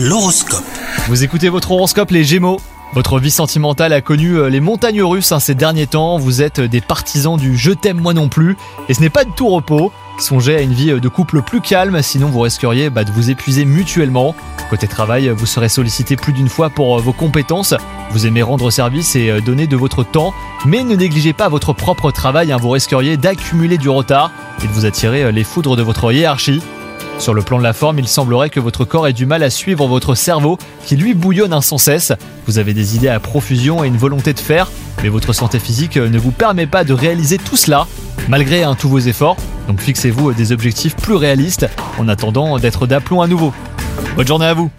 L'horoscope. Vous écoutez votre horoscope les Gémeaux votre vie sentimentale a connu euh, les montagnes russes hein, ces derniers temps, vous êtes des partisans du je t'aime moi non plus, et ce n'est pas de tout repos. Songez à une vie euh, de couple plus calme, sinon vous risqueriez bah, de vous épuiser mutuellement. Côté travail, vous serez sollicité plus d'une fois pour euh, vos compétences, vous aimez rendre service et donner de votre temps, mais ne négligez pas votre propre travail, hein, vous risqueriez d'accumuler du retard et de vous attirer les foudres de votre hiérarchie. Sur le plan de la forme, il semblerait que votre corps ait du mal à suivre votre cerveau qui lui bouillonne sans cesse. Vous avez des idées à profusion et une volonté de faire, mais votre santé physique ne vous permet pas de réaliser tout cela, malgré tous vos efforts. Donc fixez-vous des objectifs plus réalistes en attendant d'être d'aplomb à nouveau. Bonne journée à vous